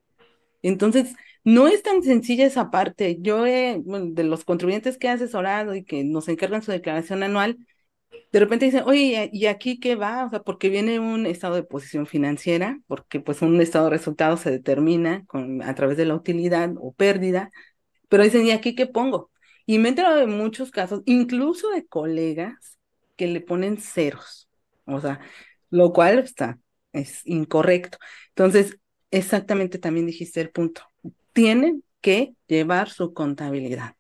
B: Entonces, no es tan sencilla esa parte. Yo, de los contribuyentes que he asesorado y que nos encargan su declaración anual, de repente dicen, oye, ¿y aquí qué va? O sea, porque viene un estado de posición financiera, porque pues un estado de resultados se determina a través de la utilidad o pérdida, pero dicen, ¿y aquí qué pongo? Y me he enterado de muchos casos, incluso de colegas que le ponen ceros, o sea, lo cual está, es incorrecto. Entonces, exactamente también dijiste el punto, tienen que llevar su contabilidad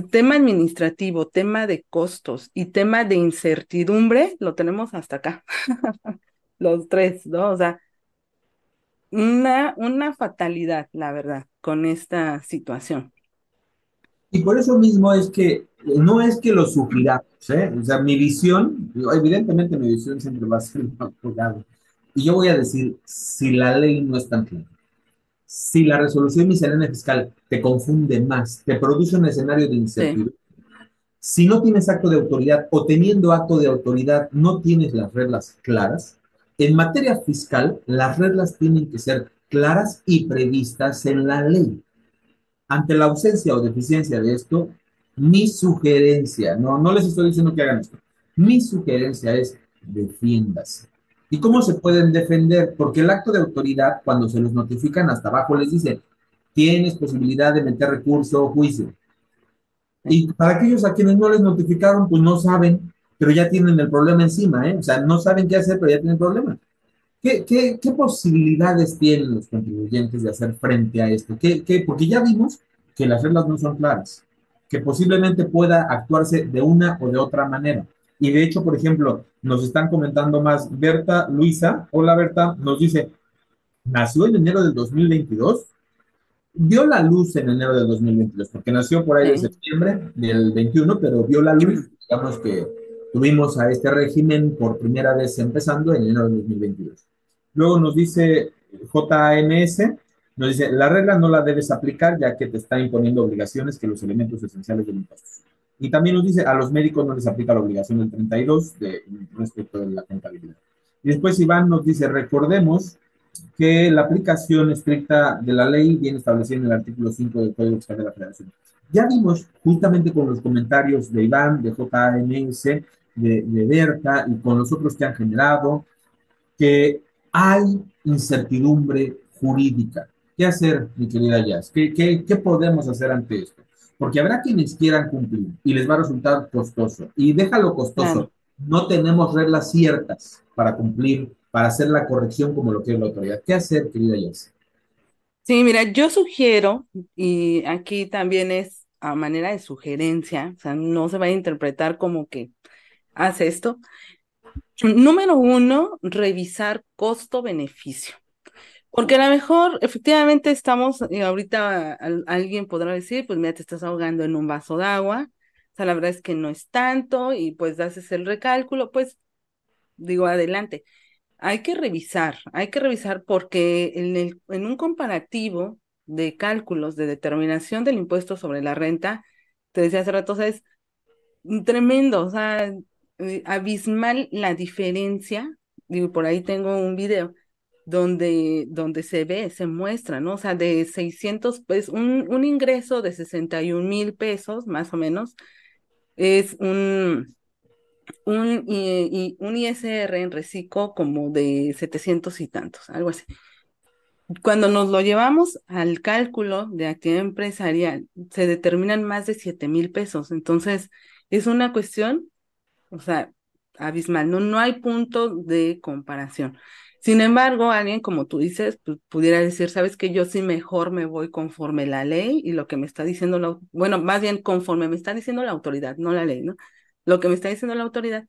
B: tema administrativo, tema de costos y tema de incertidumbre, lo tenemos hasta acá. Los tres, ¿no? O sea, una, una fatalidad, la verdad, con esta situación.
A: Y por eso mismo es que no es que lo sugiramos, ¿eh? O sea, mi visión, evidentemente mi visión siempre va a ser jugado. Y yo voy a decir, si la ley no es tan clara, si la resolución miscelánea fiscal te confunde más, te produce un escenario de incertidumbre, si no tienes acto de autoridad o teniendo acto de autoridad no tienes las reglas claras, en materia fiscal las reglas tienen que ser claras y previstas en la ley. Ante la ausencia o deficiencia de esto, mi sugerencia, no, no les estoy diciendo que hagan esto, mi sugerencia es defiéndase. ¿Y cómo se pueden defender? Porque el acto de autoridad, cuando se los notifican hasta abajo, les dice, tienes posibilidad de meter recurso o juicio. Y para aquellos a quienes no les notificaron, pues no saben, pero ya tienen el problema encima, ¿eh? O sea, no saben qué hacer, pero ya tienen el problema. ¿Qué, qué, qué posibilidades tienen los contribuyentes de hacer frente a esto? ¿Qué, qué? Porque ya vimos que las reglas no son claras, que posiblemente pueda actuarse de una o de otra manera. Y de hecho, por ejemplo, nos están comentando más Berta Luisa. Hola Berta, nos dice, nació en enero del 2022, vio la luz en enero del 2022, porque nació por ahí en septiembre del 21, pero vio la luz, digamos que tuvimos a este régimen por primera vez empezando en enero del 2022. Luego nos dice JMS, nos dice, la regla no la debes aplicar ya que te está imponiendo obligaciones que los elementos esenciales del impuesto. Y también nos dice, a los médicos no les aplica la obligación del 32 de, respecto de la contabilidad. Y después Iván nos dice, recordemos que la aplicación estricta de la ley viene establecida en el artículo 5 del Código Fiscal de la Federación. Ya vimos justamente con los comentarios de Iván, de JMS, de, de Berta y con los otros que han generado, que hay incertidumbre jurídica. ¿Qué hacer, mi querida Jazz? ¿Qué, qué, qué podemos hacer ante esto? porque habrá quienes quieran cumplir y les va a resultar costoso. Y déjalo costoso, no tenemos reglas ciertas para cumplir, para hacer la corrección como lo quiere la autoridad. ¿Qué hacer, querida Jess?
B: Sí, mira, yo sugiero, y aquí también es a manera de sugerencia, o sea, no se va a interpretar como que hace esto. Número uno, revisar costo-beneficio. Porque a lo mejor efectivamente estamos, eh, ahorita alguien podrá decir, pues mira, te estás ahogando en un vaso de agua, o sea, la verdad es que no es tanto y pues haces el recálculo, pues digo, adelante. Hay que revisar, hay que revisar porque en, el, en un comparativo de cálculos de determinación del impuesto sobre la renta, te decía hace rato, o sea, es tremendo, o sea, abismal la diferencia. Digo, por ahí tengo un video donde, donde se ve, se muestra, ¿no? O sea, de 600, pues un, un ingreso de 61 mil pesos, más o menos, es un, un, y, un ISR en reciclo como de 700 y tantos, algo así. Cuando nos lo llevamos al cálculo de actividad empresarial, se determinan más de 7 mil pesos. Entonces, es una cuestión, o sea, abismal, no, no hay punto de comparación. Sin embargo, alguien como tú dices, pues, pudiera decir, sabes que yo sí mejor me voy conforme la ley y lo que me está diciendo la, bueno, más bien conforme me está diciendo la autoridad, no la ley, ¿no? Lo que me está diciendo la autoridad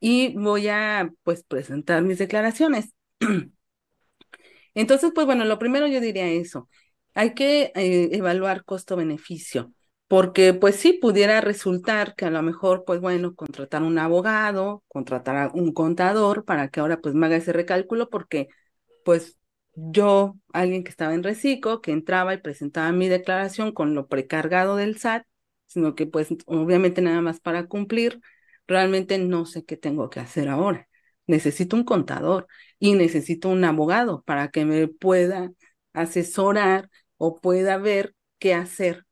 B: y voy a, pues, presentar mis declaraciones. Entonces, pues bueno, lo primero yo diría eso, hay que eh, evaluar costo-beneficio porque pues sí pudiera resultar que a lo mejor, pues bueno, contratar un abogado, contratar a un contador para que ahora pues me haga ese recálculo, porque pues yo, alguien que estaba en reciclo, que entraba y presentaba mi declaración con lo precargado del SAT, sino que pues obviamente nada más para cumplir, realmente no sé qué tengo que hacer ahora. Necesito un contador y necesito un abogado para que me pueda asesorar o pueda ver qué hacer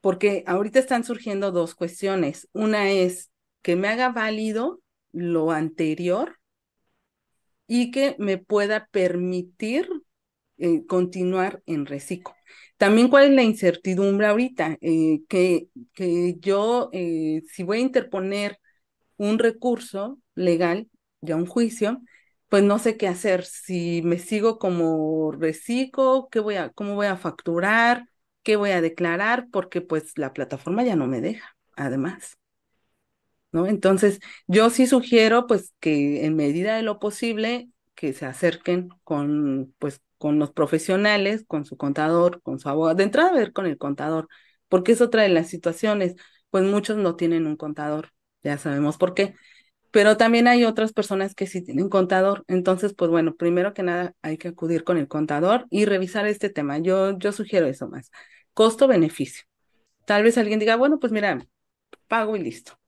B: porque ahorita están surgiendo dos cuestiones. Una es que me haga válido lo anterior y que me pueda permitir eh, continuar en reciclo. También cuál es la incertidumbre ahorita, eh, que, que yo, eh, si voy a interponer un recurso legal, ya un juicio, pues no sé qué hacer, si me sigo como reciclo, qué voy a, cómo voy a facturar, qué voy a declarar, porque pues la plataforma ya no me deja, además. ¿No? Entonces, yo sí sugiero pues que en medida de lo posible que se acerquen con pues con los profesionales, con su contador, con su abogado, de entrada a ver con el contador, porque es otra de las situaciones, pues muchos no tienen un contador, ya sabemos por qué, pero también hay otras personas que sí tienen contador. Entonces, pues bueno, primero que nada hay que acudir con el contador y revisar este tema. Yo, yo sugiero eso más. Costo-beneficio. Tal vez alguien diga, bueno, pues mira, pago y listo.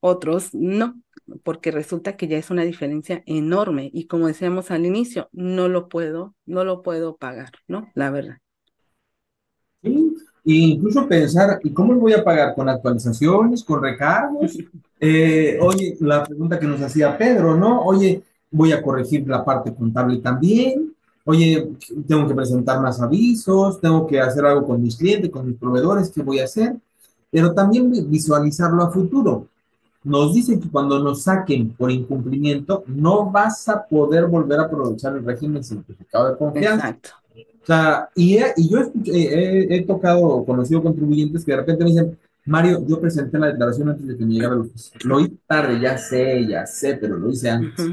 B: Otros no, porque resulta que ya es una diferencia enorme y como decíamos al inicio, no lo puedo, no lo puedo pagar, ¿no? La verdad.
A: Sí, e incluso pensar, ¿y cómo lo voy a pagar? ¿Con actualizaciones? ¿Con recargos? Eh, oye, la pregunta que nos hacía Pedro, ¿no? Oye, voy a corregir la parte contable también. Oye, tengo que presentar más avisos, tengo que hacer algo con mis clientes, con mis proveedores, ¿qué voy a hacer? Pero también visualizarlo a futuro. Nos dicen que cuando nos saquen por incumplimiento, no vas a poder volver a aprovechar el régimen simplificado de confianza. Exacto. O sea, y, y yo he, he, tocado, conocido contribuyentes que de repente me dicen, Mario, yo presenté la declaración antes de que me llegara el oficio. Lo hice tarde, ya sé, ya sé, pero lo hice antes.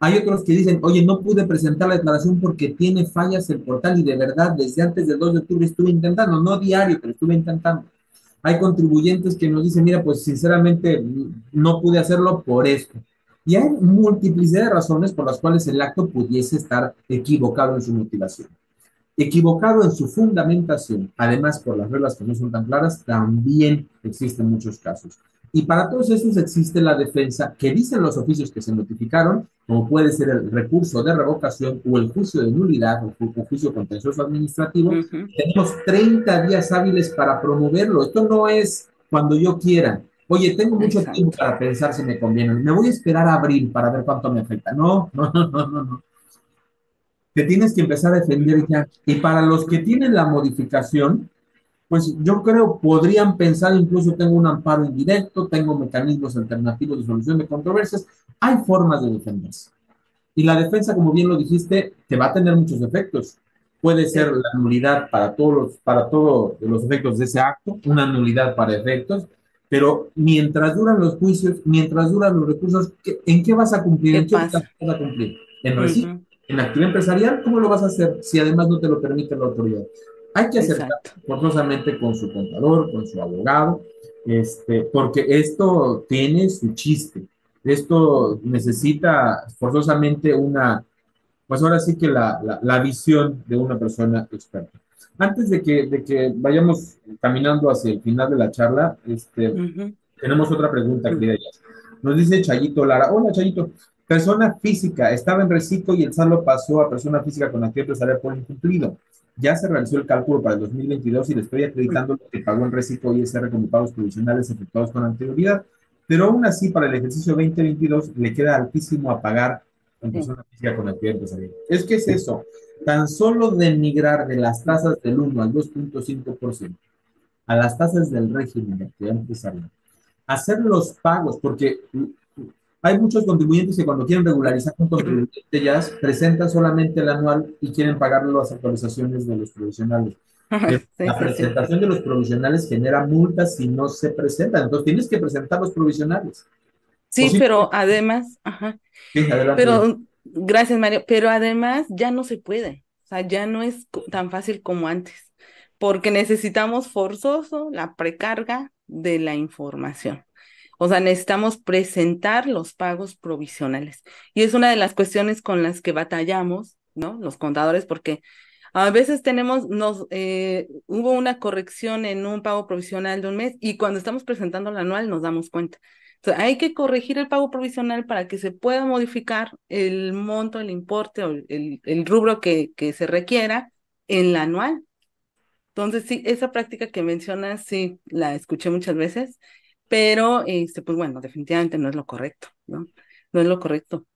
A: Hay otros que dicen, oye, no pude presentar la declaración porque tiene fallas el portal y de verdad desde antes del 2 de octubre estuve intentando, no diario, pero estuve intentando. Hay contribuyentes que nos dicen, mira, pues sinceramente no pude hacerlo por esto. Y hay multiplicidad de razones por las cuales el acto pudiese estar equivocado en su motivación equivocado en su fundamentación, además por las reglas que no son tan claras, también existen muchos casos. Y para todos estos existe la defensa que dicen los oficios que se notificaron, como puede ser el recurso de revocación o el juicio de nulidad o juicio contencioso administrativo. Tenemos 30 días hábiles para promoverlo. Esto no es cuando yo quiera. Oye, tengo mucho tiempo para pensar si me conviene. Me voy a esperar a abril para ver cuánto me afecta. No, no, no, no, no te tienes que empezar a defender ya. Y para los que tienen la modificación, pues yo creo podrían pensar, incluso tengo un amparo indirecto, tengo mecanismos alternativos de solución de controversias, hay formas de defenderse. Y la defensa, como bien lo dijiste, te va a tener muchos efectos. Puede ser la nulidad para todos los, para todos los efectos de ese acto, una nulidad para efectos, pero mientras duran los juicios, mientras duran los recursos, ¿en qué vas a cumplir? ¿En qué vas a cumplir? ¿En uh en la actividad empresarial, ¿cómo lo vas a hacer si además no te lo permite la autoridad? Hay que acercar forzosamente con su contador, con su abogado, este, porque esto tiene su chiste. Esto necesita forzosamente una, pues ahora sí que la, la, visión de una persona experta. Antes de que, de que vayamos caminando hacia el final de la charla, este, tenemos otra pregunta, querida Nos dice Chayito Lara. Hola, Chayito. Persona física, estaba en reciclo y el saldo pasó a persona física con actividad empresarial por incumplido. Ya se realizó el cálculo para el 2022 y le estoy acreditando lo que pagó en reciclo y como pagos provisionales efectuados con anterioridad. Pero aún así, para el ejercicio 2022 le queda altísimo a pagar en persona física con actividad empresarial. Es que es eso. Tan solo denigrar de las tasas del 1 al 2.5% a las tasas del régimen de actividad empresarial, hacer los pagos, porque hay muchos contribuyentes que cuando quieren regularizar un contribuyente ya presentan solamente el anual y quieren pagar las actualizaciones de los provisionales. la presentación de los provisionales genera multas si no se presentan. Entonces tienes que presentar los provisionales.
B: Sí, pero además, ajá. Pero gracias, Mario. Pero además ya no se puede. O sea, ya no es tan fácil como antes. Porque necesitamos forzoso la precarga de la información. O sea, necesitamos presentar los pagos provisionales. Y es una de las cuestiones con las que batallamos, ¿no? Los contadores, porque a veces tenemos, nos, eh, hubo una corrección en un pago provisional de un mes y cuando estamos presentando el anual nos damos cuenta. Entonces, hay que corregir el pago provisional para que se pueda modificar el monto, el importe o el, el rubro que, que se requiera en la anual. Entonces, sí, esa práctica que mencionas, sí, la escuché muchas veces pero este, pues bueno, definitivamente no es lo correcto, ¿no? No es lo correcto.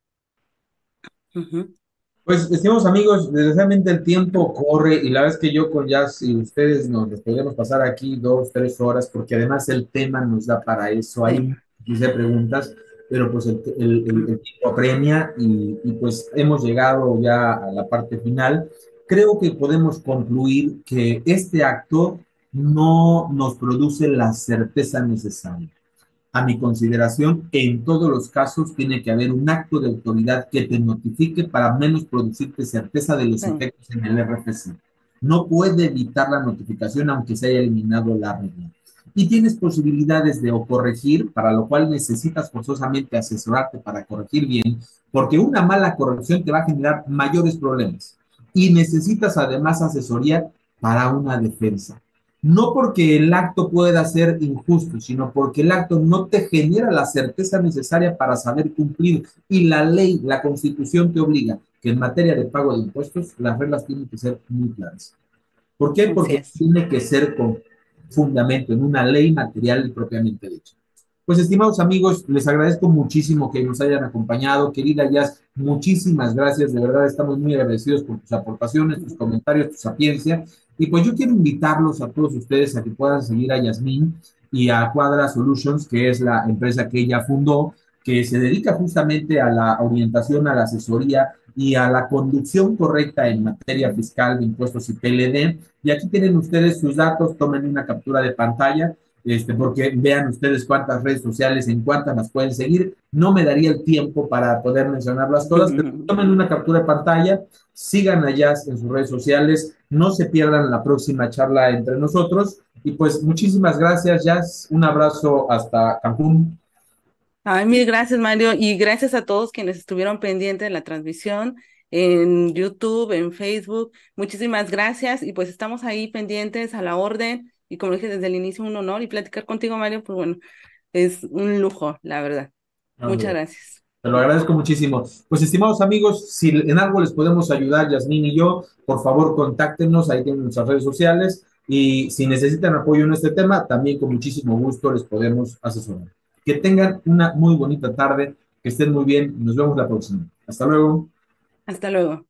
A: Pues, estimados amigos, desgraciadamente el tiempo corre y la verdad es que yo con Jazz y ustedes nos podemos pasar aquí dos, tres horas, porque además el tema nos da para eso. Hay quise preguntas, pero pues el, tiempo apremia y, y, pues hemos llegado ya a la parte final. Creo que podemos concluir que este acto no nos produce la certeza necesaria. A mi consideración, en todos los casos tiene que haber un acto de autoridad que te notifique para menos producirte certeza de los efectos en el RFC. No puede evitar la notificación aunque se haya eliminado la regla. Y tienes posibilidades de o corregir, para lo cual necesitas forzosamente asesorarte para corregir bien, porque una mala corrección te va a generar mayores problemas. Y necesitas además asesoría para una defensa no porque el acto pueda ser injusto, sino porque el acto no te genera la certeza necesaria para saber cumplir. Y la ley, la constitución te obliga que en materia de pago de impuestos las reglas tienen que ser muy claras. ¿Por qué? Porque tiene que ser con fundamento en una ley material y propiamente dicha. Pues estimados amigos, les agradezco muchísimo que nos hayan acompañado. Querida Jazz, muchísimas gracias. De verdad estamos muy agradecidos por tus aportaciones, tus comentarios, tu sapiencia. Y pues yo quiero invitarlos a todos ustedes a que puedan seguir a Yasmín y a Cuadra Solutions, que es la empresa que ella fundó, que se dedica justamente a la orientación, a la asesoría y a la conducción correcta en materia fiscal de impuestos y PLD. Y aquí tienen ustedes sus datos, tomen una captura de pantalla este, porque vean ustedes cuántas redes sociales, en cuántas las pueden seguir. No me daría el tiempo para poder mencionarlas todas, pero tomen una captura de pantalla, sigan allá en sus redes sociales, no se pierdan la próxima charla entre nosotros. Y pues muchísimas gracias, Jazz. Un abrazo hasta Cancún.
B: Ay, mil gracias, Mario, y gracias a todos quienes estuvieron pendientes de la transmisión en YouTube, en Facebook. Muchísimas gracias y pues estamos ahí pendientes a la orden y como dije desde el inicio, un honor y platicar contigo, Mario, pues bueno, es un lujo, la verdad. Muchas gracias.
A: Te lo agradezco muchísimo. Pues, estimados amigos, si en algo les podemos ayudar, Yasmín y yo, por favor, contáctenos, ahí tienen nuestras redes sociales. Y si necesitan apoyo en este tema, también con muchísimo gusto les podemos asesorar. Que tengan una muy bonita tarde, que estén muy bien. Nos vemos la próxima. Hasta luego.
B: Hasta luego.